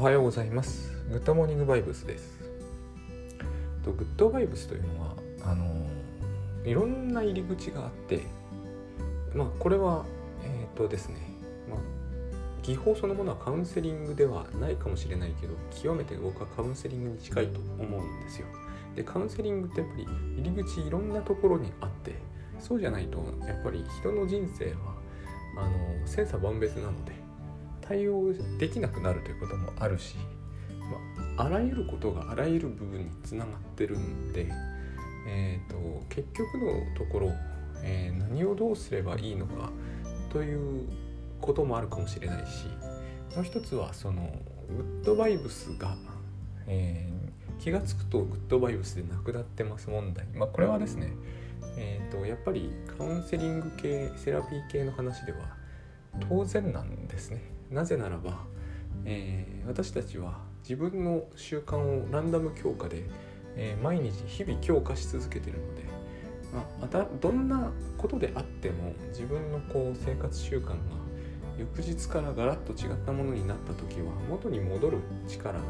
おはようございます。グッドモーニングバイブスです。とグッドバイブスというのはあのいろんな入り口があってまあこれはえっ、とですねまあ技法そのものはカウンセリングではないかもしれないけど極めて僕はカウンセリングに近いと思うんですよ。でカウンセリングってやっぱり入り口いろんなところにあってそうじゃないとやっぱり人の人生はあの千差万別なので対応できなくなるということもあるし、まあ、あらゆることがあらゆる部分につながってるんで、えーと、結局のところ、えー、何をどうすればいいのかということもあるかもしれないしもう一つはそのグッドバイブスが、えー、気が付くとグッドバイブスでなくなってます問題、まあ、これはですね、えーとやっぱりカウンセリング系セラピー系の話では当然なんですね。なぜならば、えー、私たちは自分の習慣をランダム強化で、えー、毎日日々強化し続けてるので、まあ、またどんなことであっても自分のこう生活習慣が翌日からガラッと違ったものになった時は元に戻る力が、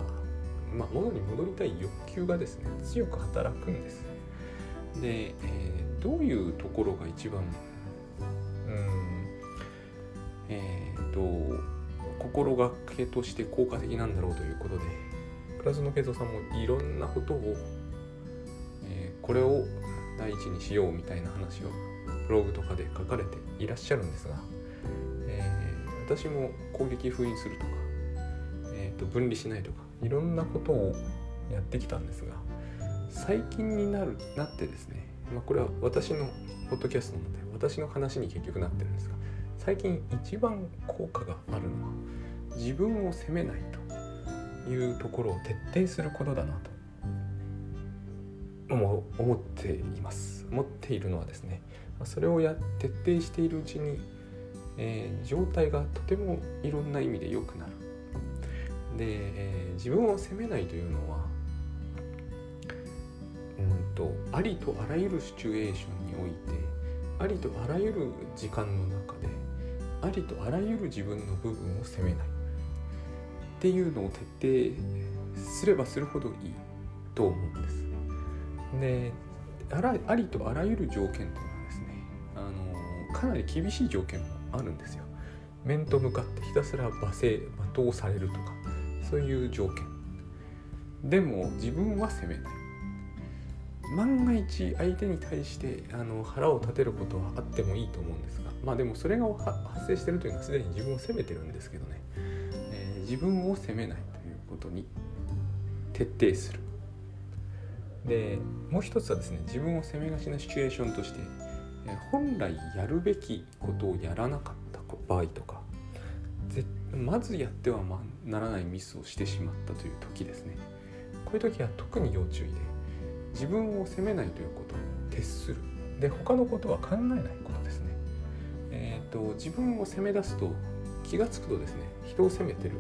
まあ、元に戻りたい欲求がですね強く働くんです。で、えー、どういうところが一番うんえっ、と心がけとして効果的なんだろうということで倉園慶三さんもいろんなことを、えー、これを第一にしようみたいな話をブログとかで書かれていらっしゃるんですが、えー、私も攻撃封印するとか、えー、と分離しないとかいろんなことをやってきたんですが最近になるなってですね、まあ、これは私のポッドキャストなので私の話に結局なってるんですが最近一番効果があるのは自分を責めないというところを徹底することだなと思っています。思っているのはですねそれをや徹底しているうちに、えー、状態がとてもいろんな意味で良くなる。で、えー、自分を責めないというのはうんとありとあらゆるシチュエーションにおいてありとあらゆる時間の中でありとあらゆる自分の部分を責めない。っていうのを徹底すればするほどいいと思うんです。であらありとあらゆる条件というのはですねあのかなり厳しい条件もあるんですよ。面と向かってひたすら罵声罵倒されるとかそういう条件でも自分は責めない万が一相手に対してあの腹を立てることはあってもいいと思うんですがまあでもそれが発生してるというのはすでに自分を責めてるんですけどね、自分を責めないということに徹底する。でもう一つはですね自分を責めがちなシチュエーションとして、本来やるべきことをやらなかった場合とかまずやってはならないミスをしてしまったという時ですね。こういう時は特に要注意で自分を責めないということを徹する。で他のことは考えないことですね。えっ、ー、と自分を責め出すと気が付くとですね人を責めてる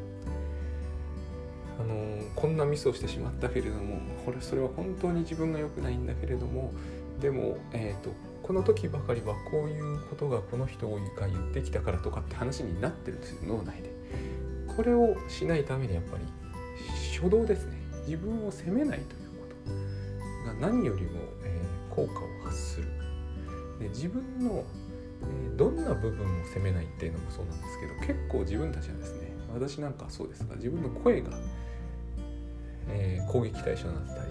あのこんなミスをしてしまったけれどもこれそれは本当に自分が良くないんだけれどもでも、えーと、この時ばかりはこういうことがこの人が言ってきたからとかって話になってるんですよ脳内で。これをしないためにやっぱり初動ですね。自分を責めないとが何よりも、えー、効果を発する。で自分の、えー、どんな部分を責めないっていうのもそうなんですけど結構自分たちはですね私なんかそうですが自分の声が、えー、攻撃対象になったり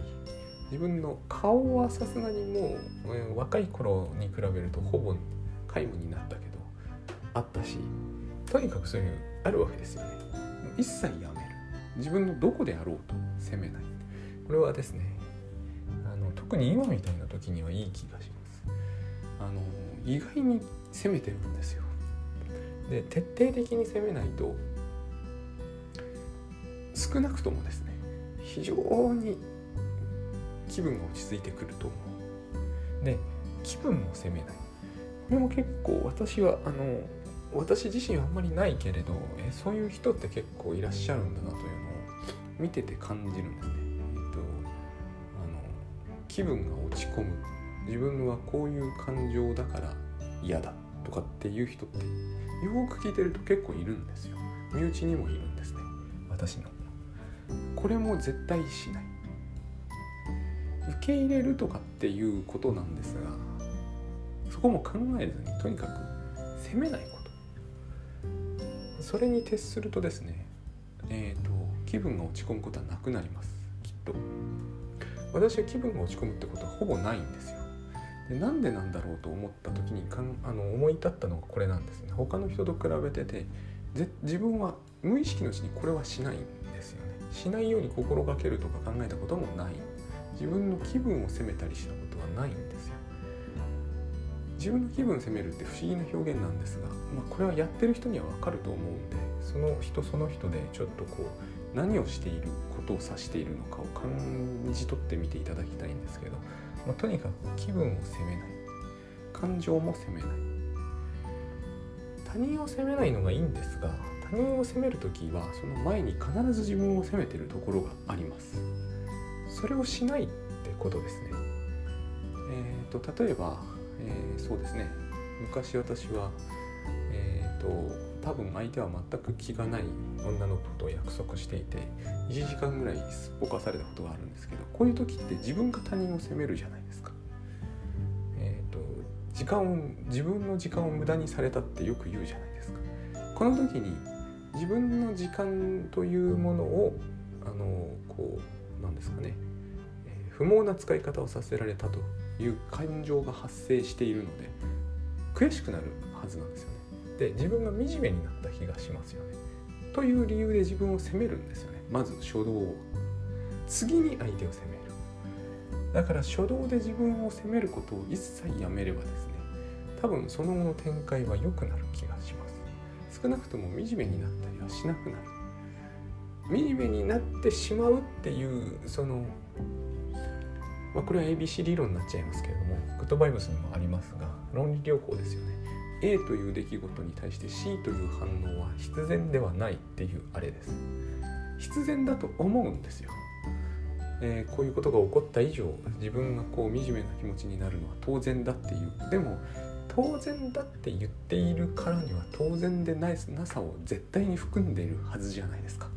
自分の顔はさすがにもう、えー、若い頃に比べるとほぼ皆無になったけどあったしとにかくそういうあるわけですよね。一切やめる。自分のどこであろうと責めない。これはですねあの特に今みたいな時にはいい気がします。あの意外に攻めてるんですよ。で徹底的に攻めないと少なくともですね非常に気分が落ち着いてくると思う。で気分も責めない。これも結構私はあの私自身はあんまりないけれどえそういう人って結構いらっしゃるんだなというのを見てて感じるんですね。えっと、あの気分が落ち込む。自分はこういう感情だから嫌だ。とかっていう人ってよく聞いてると結構いるんですよ。身内にもいるんですね。私の。これも絶対しない。受け入れるとかっていうことなんですがそこも考えずにとにかく責めないこと。それに徹するとですねえっ、ー、と気分が落ち込むことはなくなります。きっと。私は気分が落ち込むってことはほぼないんですよ。でなんでなんだろうと思った時にかんあの思い立ったのがこれなんですね。他の人と比べてて自分は無意識のうちにこれはしないんですしないように心がけるとか考えたこともない。自分の気分を責めたりしたことはないんですよ。自分の気分を責めるって不思議な表現なんですが、まあ、これはやってる人には分かると思うんでその人その人でちょっとこう何をしていることを指しているのかを感じ取ってみていただきたいんですけど、まあ、とにかく気分を責めない。感情も責めない。他人を責めないのがいいんですが他人を責める時はその前に必ず自分を責めてるところがあります。それをしないってことですね。えっ、ー、と例えば、えー、そうですね。昔私はえっ、ー、と多分相手は全く気がない女の子と約束していて1時間ぐらいすっぽかされたことがあるんですけどこういう時って自分が他人を責めるじゃないですか。えっ、と時間を自分の時間を無駄にされたってよく言うじゃないですか。この時に自分の時間というものをあのこうなんですかね、えー、不毛な使い方をさせられたという感情が発生しているので悔しくなるはずなんですよね。で自分が惨めになった気がしますよね。という理由で自分を責めるんですよね。まず初動を。次に相手を責める。だから初動で自分を責めることを一切やめればですね多分その後の展開は良くなる気がします。少なくとも惨めになったりはしなくなる。惨めになってしまうっていうその、まあ、これは ABC 理論になっちゃいますけれどもグッドバイブスにもありますが論理療法ですよね。A という出来事に対して C という反応は必然ではないっていうあれです。必然だと思うんですよ、えー、こういうことが起こった以上自分がこう惨めな気持ちになるのは当然だっていう。でも当然だって言っているからには当然でないなさを絶対に含んでいるはずじゃないですか。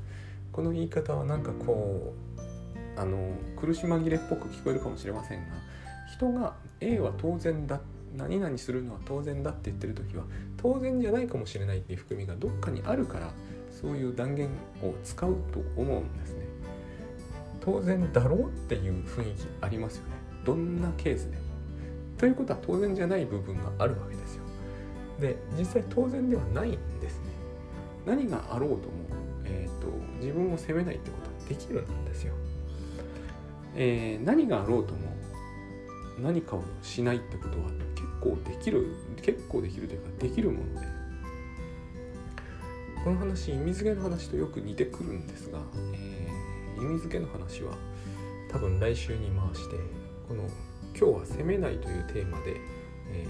この言い方はなんかこうあの苦し紛れっぽく聞こえるかもしれませんが人が A は当然だ何々するのは当然だって言ってる時は当然じゃないかもしれないっていう含みがどっかにあるからそういう断言を使うと思うんですね。当然だろうっていう雰囲気ありますよね。どんなケースでも。ということは当然じゃない部分があるわけですよ。で実際当然ではないんですね。何があろうとも、えーと、自分を責めないってことはできるんですよ。えー、何があろうとも何かをしないってことは結構できる結構できるというかできるものでこの話意味付けの話とよく似てくるんですが、えー、意味付けの話は多分来週に回してこの今日は責めないというテーマで、え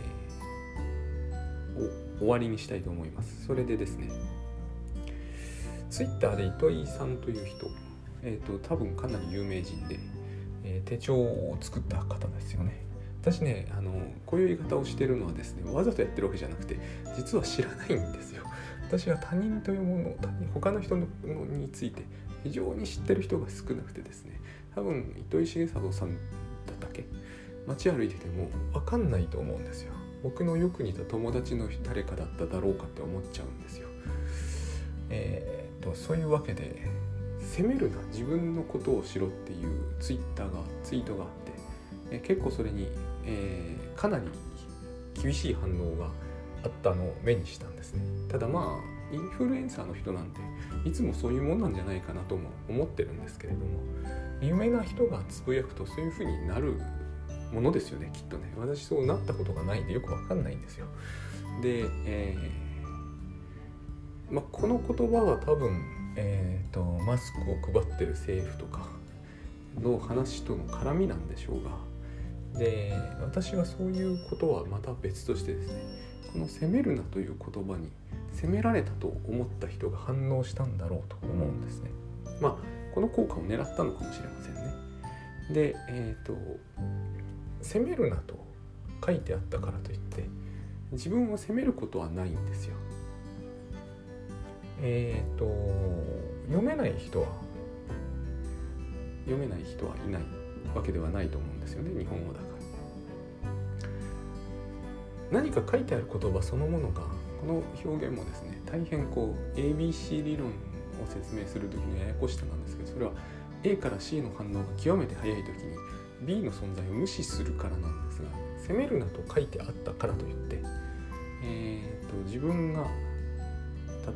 ー、終わりにしたいと思います。それでですねツイッターで糸井さんという人、えーと、多分かなり有名人で、えー、手帳を作った方ですよね。私ねあのこういう言い方をしてるのはですねわざとやってるわけじゃなくて実は知らないんですよ。私は他人というもの他人他の人のについて非常に知ってる人が少なくてですね多分糸井重里さんだったっけ街歩いてても分かんないと思うんですよ。僕のよく似た友達の誰かだっただろうかって思っちゃうんですよ。えー、っとそういうわけで責めるな自分のことをしろっていうツイッターがツイートがあって、え結構それに、えー、かなり厳しい反応があったのを目にしたんですね。ただまあインフルエンサーの人なんていつもそういうもんなんじゃないかなとも思ってるんですけれども有名な人がつぶやくとそういうふうになるものですよねきっとね。私そうなったことがないんでよくわかんないんですよ。で、えー、ま、この言葉は多分、えーと、マスクを配ってる政府とかの話との絡みなんでしょうが。で私はそういうことはまた別としてですねこの「責めるな」という言葉に責められたと思った人が反応したんだろうと思うんですね。まあこの効果を狙ったのかもしれませんね。でえっ、ー、と責めるなと書いてあったからといって自分を責めることはないんですよ。えっ、ー、と読めない人は読めない人はいないわけではないと思うんですよね日本語だから。何か書いてある言葉そのものがこの表現もですね大変こう ABC 理論を説明する時のややこしさなんですけどそれは A から C の反応が極めて速い時に B の存在を無視するからなんですが責めるなと書いてあったからといって、えーと、自分が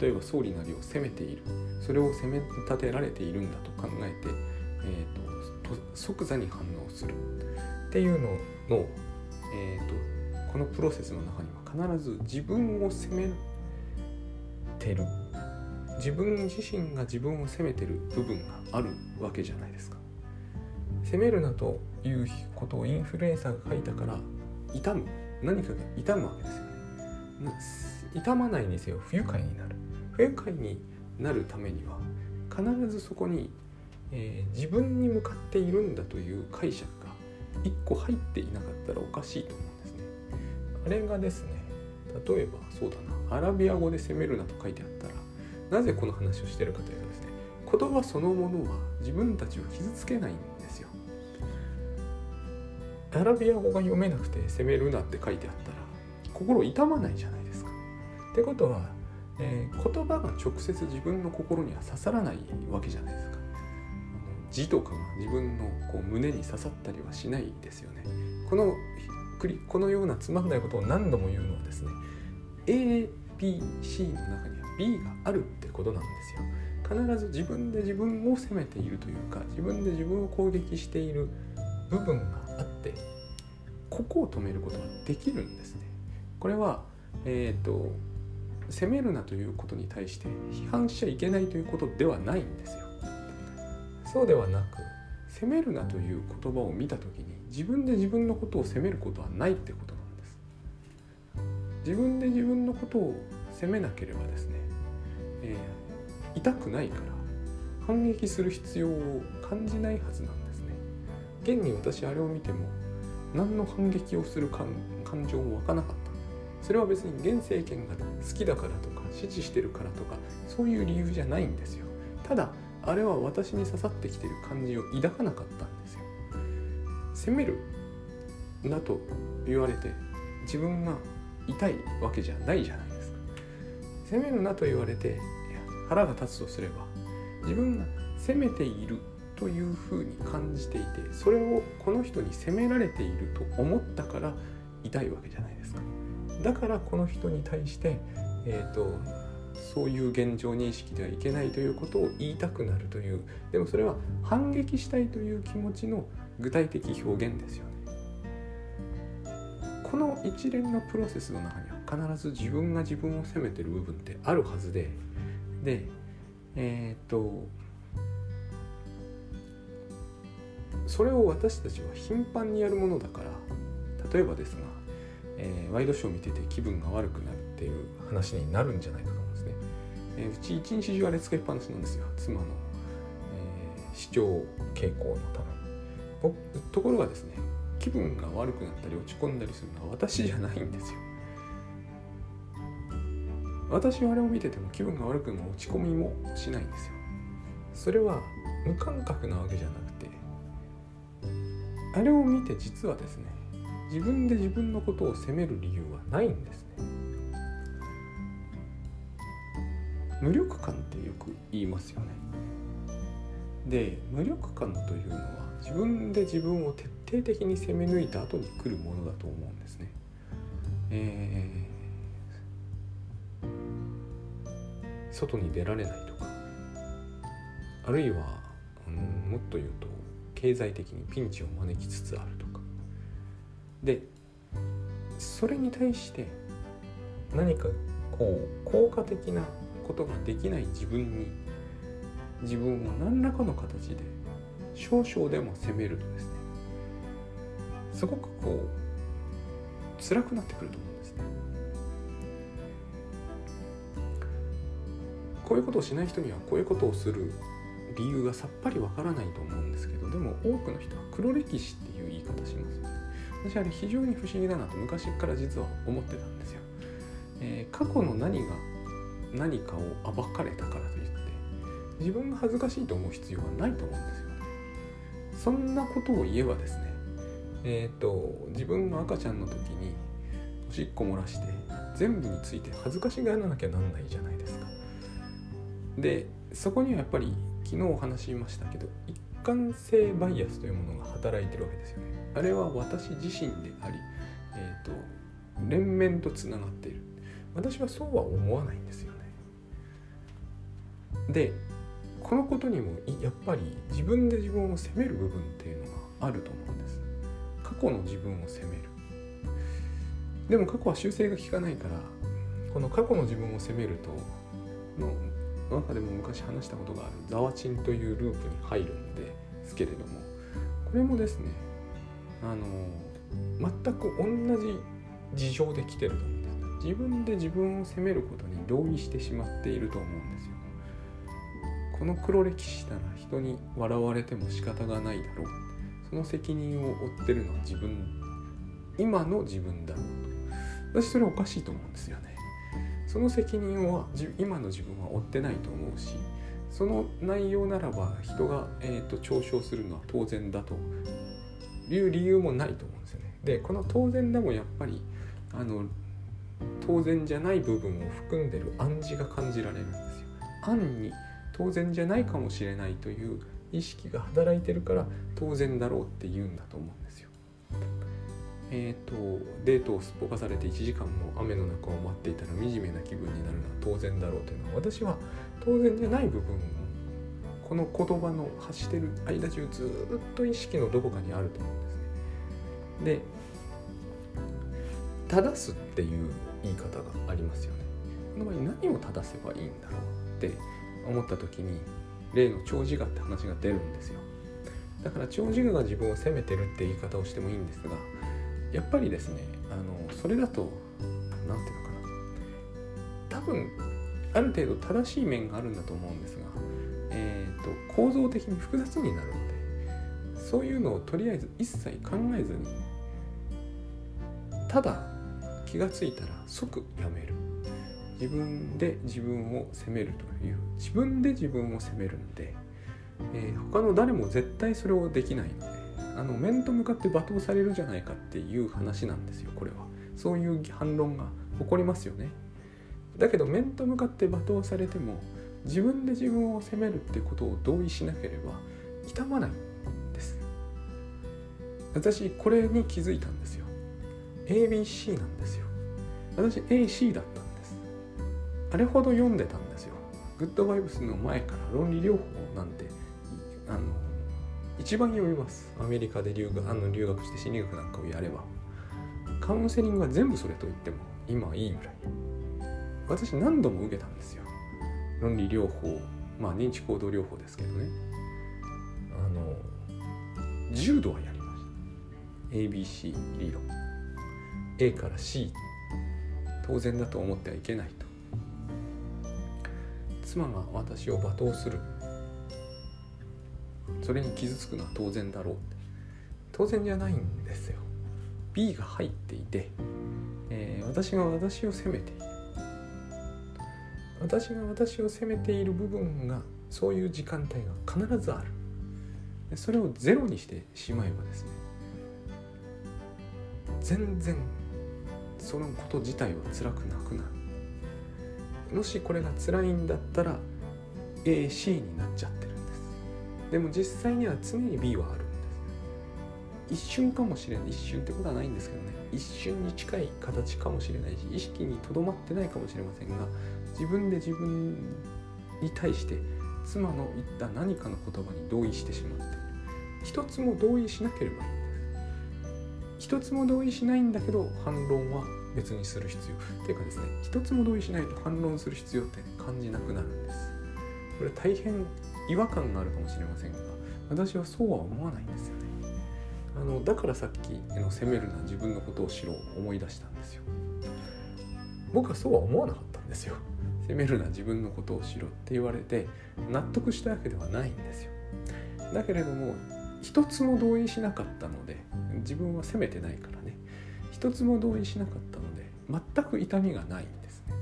例えば総理なりを責めているそれを責め立てられているんだと考えて、えーと、と即座に反応するっていうのの、えーと、とこのプロセスの中には必ず自分を責めてる自分自身が自分を責めてる部分があるわけじゃないですか。責めるなということをインフルエンサーが書いたから痛む。何かが痛むわけですよね。痛まないにせよ。不愉快になる。不愉快になるためには必ずそこに、えー、自分に向かっているんだという解釈が一個入っていなかったらおかしいと思うんですね。あれがですね例えばそうだな。アラビア語で責めるなと書いてあったらなぜこの話をしてるかというとですね言葉そのものは自分たちを傷つけないんですよアラビア語が読めなくて責めるなって書いてあったら心痛まないじゃないですか。ってことは、えー、言葉が直接自分の心には刺さらないわけじゃないですか。字とかが自分のこう胸に刺さったりはしないですよね。このこのようなつまんないことを何度も言うのはですね ABC の中には B があるってことなんですよ。必ず自分で自分を責めているというか自分で自分を攻撃している部分がってここを止めることができるんですね。これはえっ、ー、と責めるなということに対して批判しちゃいけないということではないんですよ。そうではなく責めるなという言葉を見た時に自分で自分のことを責めることはないってことなんです。自分で自分のことを責めなければですねえー、痛くないから反撃する必要を感じないはずなんです。ね現に私あれを見ても何の反撃をする感情も湧かなかった。それは別に現政権が好きだからとか支持してるからとかそういう理由じゃないんですよ。ただあれは私に刺さってきてる感じを抱かなかったんですよ。責めるなと言われて自分が痛いわけじゃないじゃないですか。責めるなと言われて腹が立つとすれば自分が責めているというふうに感じていてそれをこの人に責められていると思ったから痛いわけじゃないですか。だからこの人に対して、えーと、そういう現状認識ではいけないということを言いたくなるというでもそれは反撃したいという気持ちの具体的表現ですよね。この一連のプロセスの中には必ず自分が自分を責めてる部分ってあるはずででえっ、とそれを私たちは頻繁にやるものだから例えばですが、えー、ワイドショーを見てて気分が悪くなるっていう話になるんじゃないかと思うんですね、えー、うち一日中あれ使いっぱなしなんですよ。妻の、えー、視聴傾向のために。ところがですね気分が悪くなったり落ち込んだりするのは私じゃないんですよ。私はあれを見てても気分が悪くも落ち込みもしないんですよ。それは無感覚なわけじゃなくてあれを見て実はですね自分で自分のことを責める理由はないんですね。無力感ってよく言いますよね。で無力感というのは自分で自分を徹底的に攻め抜いた後に来るものだと思うんですね。えー外に出られないとかあるいは、うん、もっと言うと経済的にピンチを招きつつあるとか。でそれに対して何かこう効果的なことができない自分に自分を何らかの形で少々でも責めるとですね。すごくこう辛くなってくると思うんですね。こういうことをしない人にはこういうことをする。理由がさっぱりわからないと思うんですけどでも多くの人は黒歴史っていう言い方します私あれ非常に不思議だなと昔から実は思ってたんですよ、えー、過去の何が何かを暴かれたからといって自分が恥ずかしいと思う必要はないと思うんですよね。そんなことを言えばですねえっ、と自分の赤ちゃんの時におしっこ漏らして全部について恥ずかしがらなきゃなんないじゃないですか。でそこにはやっぱり昨日お話しましたけど一貫性バイアスというものが働いてるわけですよね。あれは私自身であり、えーと、連綿とつながっている私はそうは思わないんですよね。でこのことにもやっぱり自分で自分を責める部分っていうのがあると思うんです。過去の自分を責める。でも過去は修正が効かないからこの過去の自分を責めるとの中でも昔話したことがあるザワチンというループに入るんですけれどもこれもですねあの全く同じ事情で来てると思うんです自分で自分を責めることに同意してしまっていると思うんですよ。この黒歴史したら人に笑われても仕方がないだろう。その責任を負ってるのは自分今の自分だ。ろうと私それおかしいと思うんですよね。その責任は今の自分は負ってないと思うしその内容ならば人が、えーと、嘲笑するのは当然だという理由もないと思うんですよね。でこの当然でもやっぱりあの当然じゃない部分を含んでる暗示が感じられるんですよ。暗に当然じゃないかもしれないという意識が働いてるから当然だろうって言うんだと思うんですよ。えーと、デートをすっぽかされて1時間も雨の中を待っていたら惨めな気分になるのは当然だろうというのは私は当然じゃない部分この言葉の発してる間中ずっと意識のどこかにあると思うんですね。で正すっていう言い方がありますよね。この場合何を正せばいいんだろうって思った時に例の長寿我って話が出るんですよ。だから長寿が自分を責めてるって言い方をしてもいいんですがやっぱりですねあのそれだと何て言うのかな。多分ある程度正しい面があるんだと思うんですが、えーと、構造的に複雑になるのでそういうのをとりあえず一切考えずにただ気が付いたら即やめる。自分で自分を責めるという自分で自分を責めるんで、えー、他の誰も絶対それをできないのであの面と向かって罵倒されるじゃないかっていう話なんですよこれは。そういう反論が起こりますよね。だけど面と向かって罵倒されても自分で自分を責めるってことを同意しなければ痛まないんです。私これに気づいたんですよ。ABC なんですよ。私 AC だったんです。あれほど読んでたんですよ。グッドバイブスの前から論理療法なんてあの一番読みます。アメリカで留学あの留学して心理学なんかをやれば。カウンセリングは全部それと言っても今いいぐらい。私何度も受けたんですよ。論理療法まあ認知行動療法ですけどね。あの10度はやりました。ABC 理論。A から C 当然だと思ってはいけないと。妻が私を罵倒する。それに傷つくのは当然だろう当然じゃないんですよ。B が入っていて、えー、私が私を責めている私が私を責めている部分がそういう時間帯が必ずある。それをゼロにしてしまえばですね全然そのこと自体は辛くなくなる。もしこれが辛いんだったら AC になっちゃってる。でも実際には常に B はあるんです。一瞬かもしれない。一瞬ってことはないんですけどね。一瞬に近い形かもしれないし意識にとどまってないかもしれませんが自分で自分に対して妻の言った何かの言葉に同意してしまって一つも同意しなければいい。んです一つも同意しないんだけど反論は別にする必要。っていうかですね一つも同意しないと反論する必要って感じなくなるんです。これ大変違和感があるかもしれませんが私はそうは思わないんですよね。あのだからさっきの責めるな自分のことを知ろう思い出したんですよ。僕はそうは思わなかったんですよ。責めるな自分のことを知ろって言われて納得したわけではないんですよ。だけれども一つも同意しなかったので自分は責めてないからね。一つも同意しなかったので全く痛みがないんですね。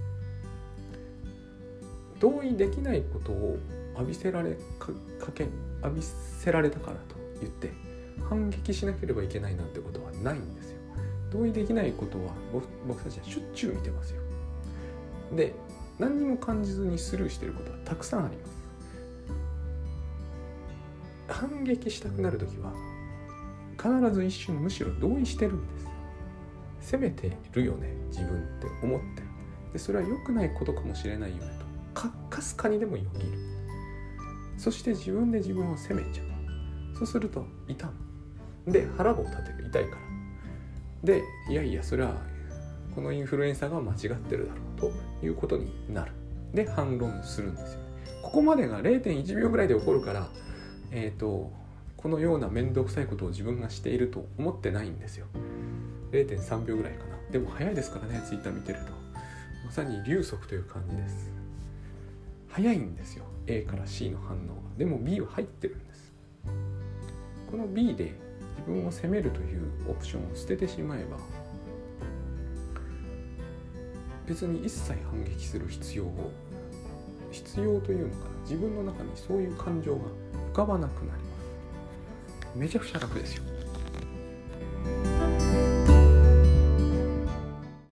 同意できないことを浴びせられかけ浴びせられたからと言って反撃しなければいけないなんてことはないんですよ。同意できないことは僕たちはしょっちゅう見てますよ。で何にも感じずにスルーしてることはたくさんあります。反撃したくなる時は必ず一瞬むしろ同意してるんです。責めてるよね自分って思って。るでそれは良くないことかもしれないよねと。かかすかにでもよぎる。そして自分で自分を責めちゃう。そうすると痛む。で腹を立てる痛いから。でいやいやそれはこのインフルエンサーが間違ってるだろうということになる。で反論するんですよここまでが0.1秒ぐらいで起こるからえっ、ー、とこのような面倒くさいことを自分がしていると思ってないんですよ。0.3秒ぐらいかな。でも早いですからねツイッター見てると。まさに流速という感じです。早いんですよ。A から C の反応。がでも B は入ってるんです。この B で自分を責めるというオプションを捨ててしまえば別に一切反撃する必要を必要というのかな。自分の中にそういう感情が浮かばなくなります。めちゃくちゃ楽ですよ。